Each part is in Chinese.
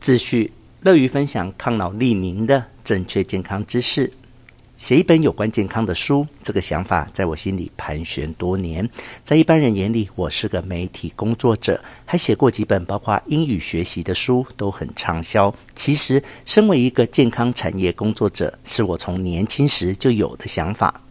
自序乐于分享抗老利宁的正确健康知识。写一本有关健康的书，这个想法在我心里盘旋多年。在一般人眼里，我是个媒体工作者，还写过几本包括英语学习的书，都很畅销。其实，身为一个健康产业工作者，是我从年轻时就有的想法。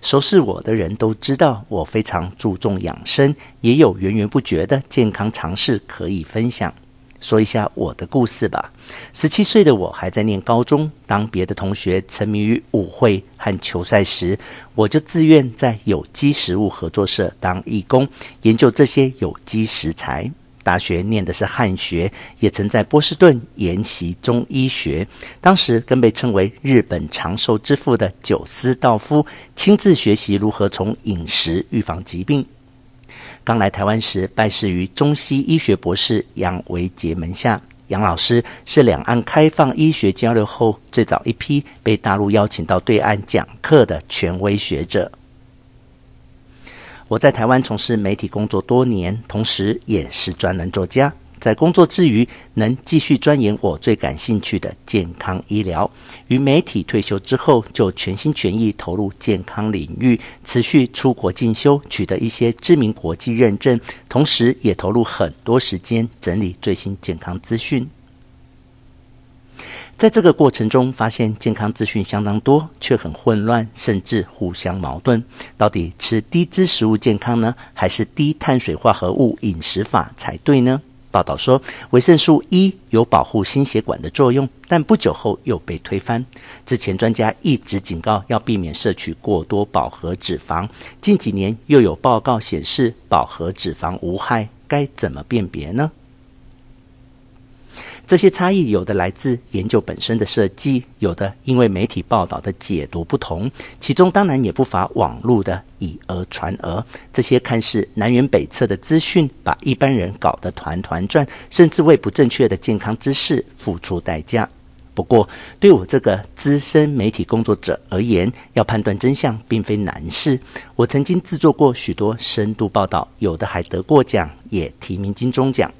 熟识我的人都知道，我非常注重养生，也有源源不绝的健康常识可以分享。说一下我的故事吧。十七岁的我还在念高中，当别的同学沉迷于舞会和球赛时，我就自愿在有机食物合作社当义工，研究这些有机食材。大学念的是汉学，也曾在波士顿研习中医学。当时跟被称为日本长寿之父的久斯道夫亲自学习如何从饮食预防疾病。刚来台湾时，拜师于中西医学博士杨维杰门下。杨老师是两岸开放医学交流后最早一批被大陆邀请到对岸讲课的权威学者。我在台湾从事媒体工作多年，同时也是专栏作家。在工作之余，能继续钻研我最感兴趣的健康医疗。于媒体退休之后，就全心全意投入健康领域，持续出国进修，取得一些知名国际认证，同时也投入很多时间整理最新健康资讯。在这个过程中，发现健康资讯相当多，却很混乱，甚至互相矛盾。到底吃低脂食物健康呢，还是低碳水化合物饮食法才对呢？报道说，维生素 E 有保护心血管的作用，但不久后又被推翻。之前专家一直警告要避免摄取过多饱和脂肪，近几年又有报告显示饱和脂肪无害，该怎么辨别呢？这些差异有的来自研究本身的设计，有的因为媒体报道的解读不同，其中当然也不乏网络的以讹传讹。这些看似南辕北辙的资讯，把一般人搞得团团转，甚至为不正确的健康知识付出代价。不过，对我这个资深媒体工作者而言，要判断真相并非难事。我曾经制作过许多深度报道，有的还得过奖，也提名金钟奖。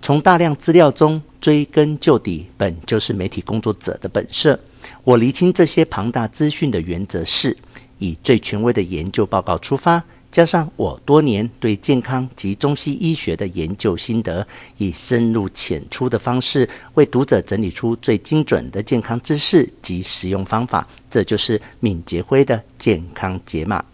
从大量资料中追根究底，本就是媒体工作者的本色。我厘清这些庞大资讯的原则是：以最权威的研究报告出发，加上我多年对健康及中西医学的研究心得，以深入浅出的方式为读者整理出最精准的健康知识及实用方法。这就是敏捷辉的健康解码。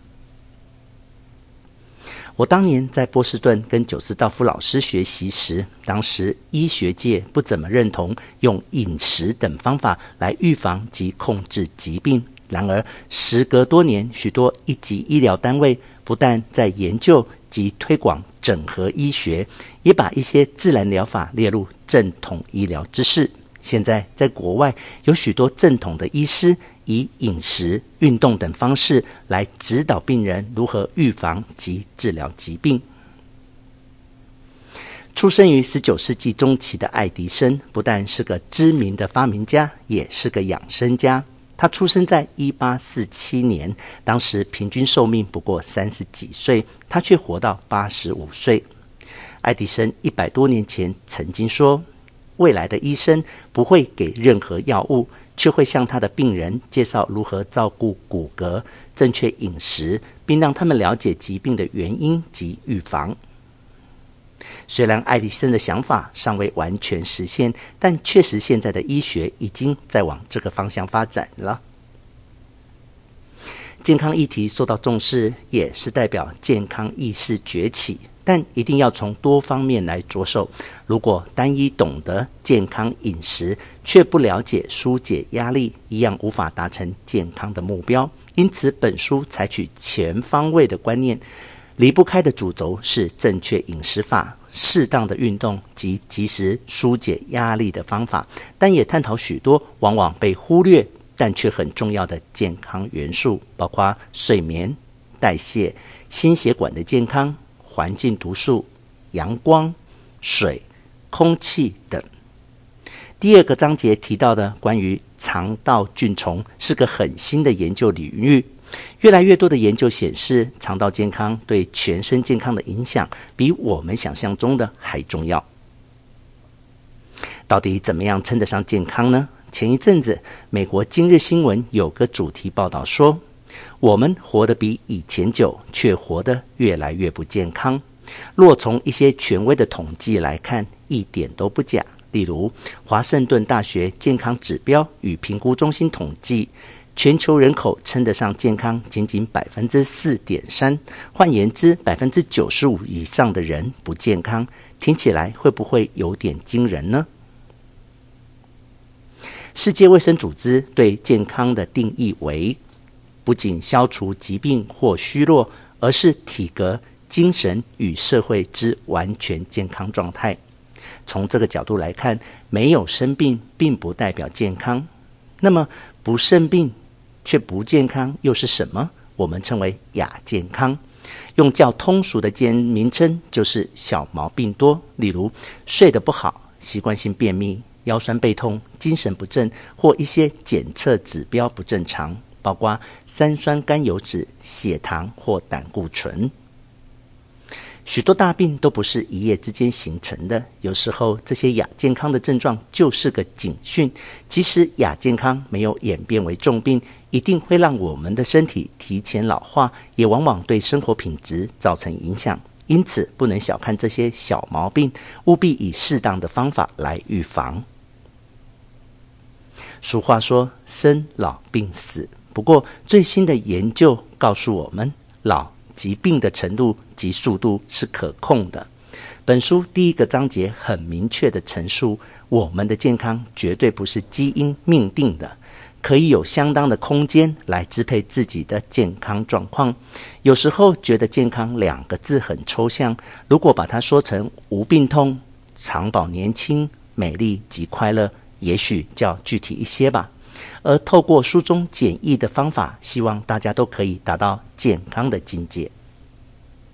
我当年在波士顿跟久斯道夫老师学习时，当时医学界不怎么认同用饮食等方法来预防及控制疾病。然而，时隔多年，许多一级医疗单位不但在研究及推广整合医学，也把一些自然疗法列入正统医疗知识。现在，在国外有许多正统的医师。以饮食、运动等方式来指导病人如何预防及治疗疾病。出生于十九世纪中期的爱迪生，不但是个知名的发明家，也是个养生家。他出生在一八四七年，当时平均寿命不过三十几岁，他却活到八十五岁。爱迪生一百多年前曾经说：“未来的医生不会给任何药物。”却会向他的病人介绍如何照顾骨骼、正确饮食，并让他们了解疾病的原因及预防。虽然爱迪生的想法尚未完全实现，但确实现在的医学已经在往这个方向发展了。健康议题受到重视，也是代表健康意识崛起。但一定要从多方面来着手。如果单一懂得健康饮食，却不了解纾解压力，一样无法达成健康的目标。因此，本书采取全方位的观念，离不开的主轴是正确饮食法、适当的运动及及时纾解压力的方法。但也探讨许多往往被忽略但却很重要的健康元素，包括睡眠、代谢、心血管的健康。环境毒素、阳光、水、空气等。第二个章节提到的关于肠道菌丛是个很新的研究领域，越来越多的研究显示，肠道健康对全身健康的影响比我们想象中的还重要。到底怎么样称得上健康呢？前一阵子，美国今日新闻有个主题报道说，我们活得比以前久，却活得越来越不健康。若从一些权威的统计来看，一点都不假。例如，华盛顿大学健康指标与评估中心统计，全球人口称得上健康仅仅百分之四点三。换言之，百分之九十五以上的人不健康。听起来会不会有点惊人呢？世界卫生组织对健康的定义为：不仅消除疾病或虚弱，而是体格、精神与社会之完全健康状态。从这个角度来看，没有生病并不代表健康。那么不生病却不健康又是什么？我们称为亚健康。用较通俗的健名称就是小毛病多，例如睡得不好、习惯性便秘、腰酸背痛、精神不振或一些检测指标不正常，包括三酸甘油脂、血糖或胆固醇。许多大病都不是一夜之间形成的，有时候这些亚健康的症状就是个警讯。即使亚健康没有演变为重病，一定会让我们的身体提前老化，也往往对生活品质造成影响。因此，不能小看这些小毛病，务必以适当的方法来预防。俗话说：“生老病死。”不过，最新的研究告诉我们，老疾病的程度及速度是可控的。本书第一个章节很明确地陈述，我们的健康绝对不是基因命定的，可以有相当的空间来支配自己的健康状况。有时候觉得“健康”两个字很抽象，如果把它说成无病痛、长保年轻、美丽及快乐，也许较具体一些吧。而透过书中简易的方法，希望大家都可以达到健康的境界。